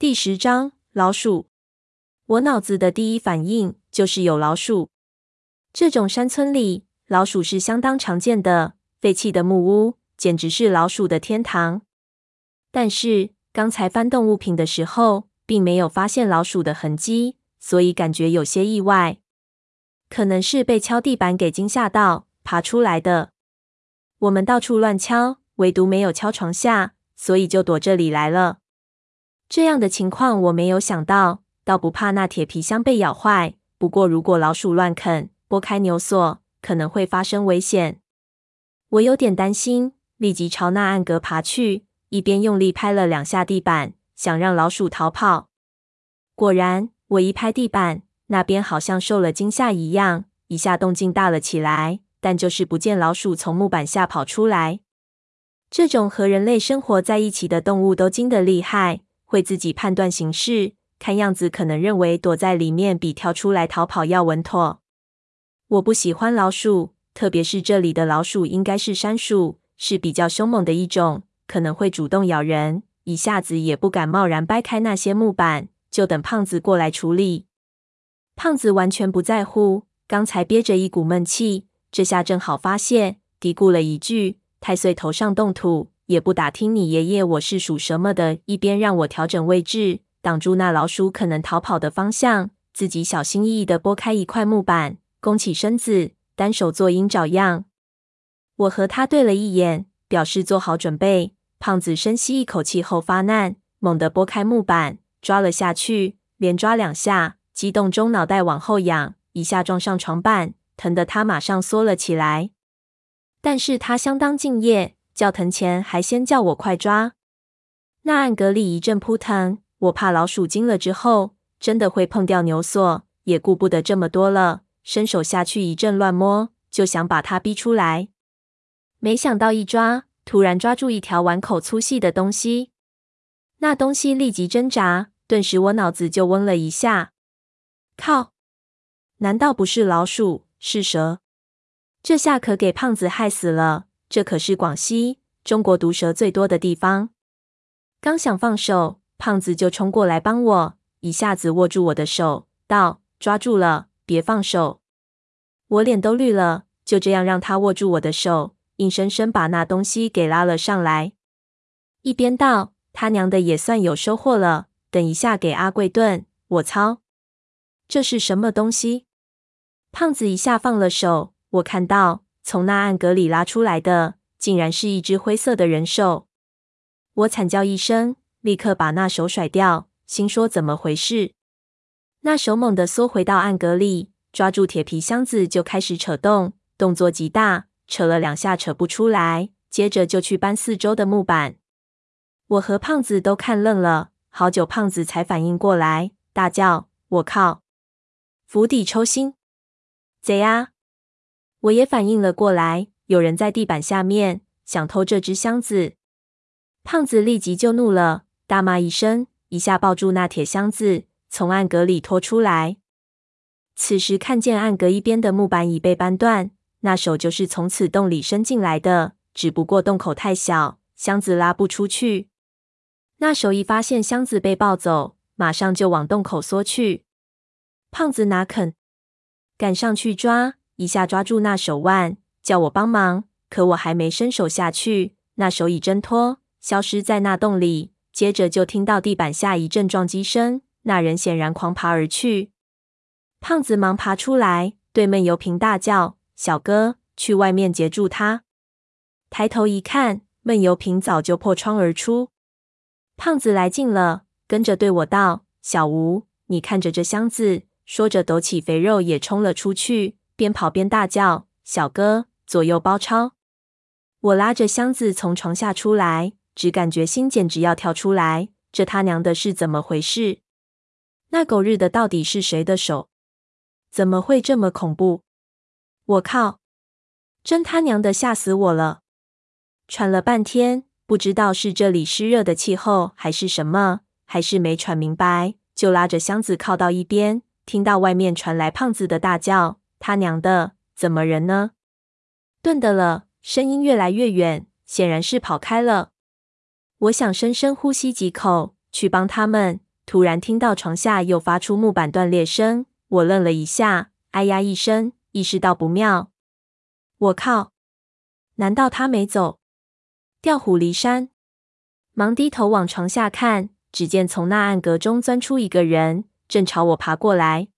第十章老鼠。我脑子的第一反应就是有老鼠。这种山村里，老鼠是相当常见的。废弃的木屋简直是老鼠的天堂。但是刚才翻动物品的时候，并没有发现老鼠的痕迹，所以感觉有些意外。可能是被敲地板给惊吓到，爬出来的。我们到处乱敲，唯独没有敲床下，所以就躲这里来了。这样的情况我没有想到，倒不怕那铁皮箱被咬坏。不过，如果老鼠乱啃，拨开牛锁，可能会发生危险。我有点担心，立即朝那暗格爬去，一边用力拍了两下地板，想让老鼠逃跑。果然，我一拍地板，那边好像受了惊吓一样，一下动静大了起来，但就是不见老鼠从木板下跑出来。这种和人类生活在一起的动物都惊得厉害。会自己判断形势，看样子可能认为躲在里面比跳出来逃跑要稳妥。我不喜欢老鼠，特别是这里的老鼠应该是山鼠，是比较凶猛的一种，可能会主动咬人。一下子也不敢贸然掰开那些木板，就等胖子过来处理。胖子完全不在乎，刚才憋着一股闷气，这下正好发泄，嘀咕了一句：“太岁头上动土。”也不打听你爷爷我是属什么的，一边让我调整位置，挡住那老鼠可能逃跑的方向，自己小心翼翼地拨开一块木板，弓起身子，单手做鹰爪样。我和他对了一眼，表示做好准备。胖子深吸一口气后发难，猛地拨开木板，抓了下去，连抓两下，激动中脑袋往后仰，一下撞上床板，疼得他马上缩了起来。但是他相当敬业。叫疼前还先叫我快抓，那暗格里一阵扑腾，我怕老鼠惊了之后真的会碰掉牛锁，也顾不得这么多了，伸手下去一阵乱摸，就想把它逼出来。没想到一抓，突然抓住一条碗口粗细的东西，那东西立即挣扎，顿时我脑子就嗡了一下。靠！难道不是老鼠，是蛇？这下可给胖子害死了。这可是广西，中国毒蛇最多的地方。刚想放手，胖子就冲过来帮我，一下子握住我的手，道：“抓住了，别放手。”我脸都绿了，就这样让他握住我的手，硬生生把那东西给拉了上来。一边道：“他娘的也算有收获了，等一下给阿贵炖。”我操，这是什么东西？胖子一下放了手，我看到。从那暗格里拉出来的，竟然是一只灰色的人兽。我惨叫一声，立刻把那手甩掉，心说怎么回事？那手猛地缩回到暗格里，抓住铁皮箱子就开始扯动，动作极大，扯了两下扯不出来，接着就去搬四周的木板。我和胖子都看愣了，好久胖子才反应过来，大叫：“我靠！釜底抽薪，贼啊！”我也反应了过来，有人在地板下面想偷这只箱子。胖子立即就怒了，大骂一声，一下抱住那铁箱子，从暗格里拖出来。此时看见暗格一边的木板已被扳断，那手就是从此洞里伸进来的，只不过洞口太小，箱子拉不出去。那手一发现箱子被抱走，马上就往洞口缩去。胖子哪肯，赶上去抓。一下抓住那手腕，叫我帮忙。可我还没伸手下去，那手已挣脱，消失在那洞里。接着就听到地板下一阵撞击声，那人显然狂爬而去。胖子忙爬出来，对闷油瓶大叫：“小哥，去外面截住他！”抬头一看，闷油瓶早就破窗而出。胖子来劲了，跟着对我道：“小吴，你看着这箱子。”说着，抖起肥肉也冲了出去。边跑边大叫：“小哥，左右包抄！”我拉着箱子从床下出来，只感觉心简直要跳出来。这他娘的是怎么回事？那狗日的到底是谁的手？怎么会这么恐怖？我靠！真他娘的吓死我了！喘了半天，不知道是这里湿热的气候还是什么，还是没喘明白，就拉着箱子靠到一边，听到外面传来胖子的大叫。他娘的，怎么人呢？顿的了，声音越来越远，显然是跑开了。我想深深呼吸几口，去帮他们，突然听到床下又发出木板断裂声，我愣了一下，哎呀一声，意识到不妙。我靠！难道他没走？调虎离山。忙低头往床下看，只见从那暗格中钻出一个人，正朝我爬过来。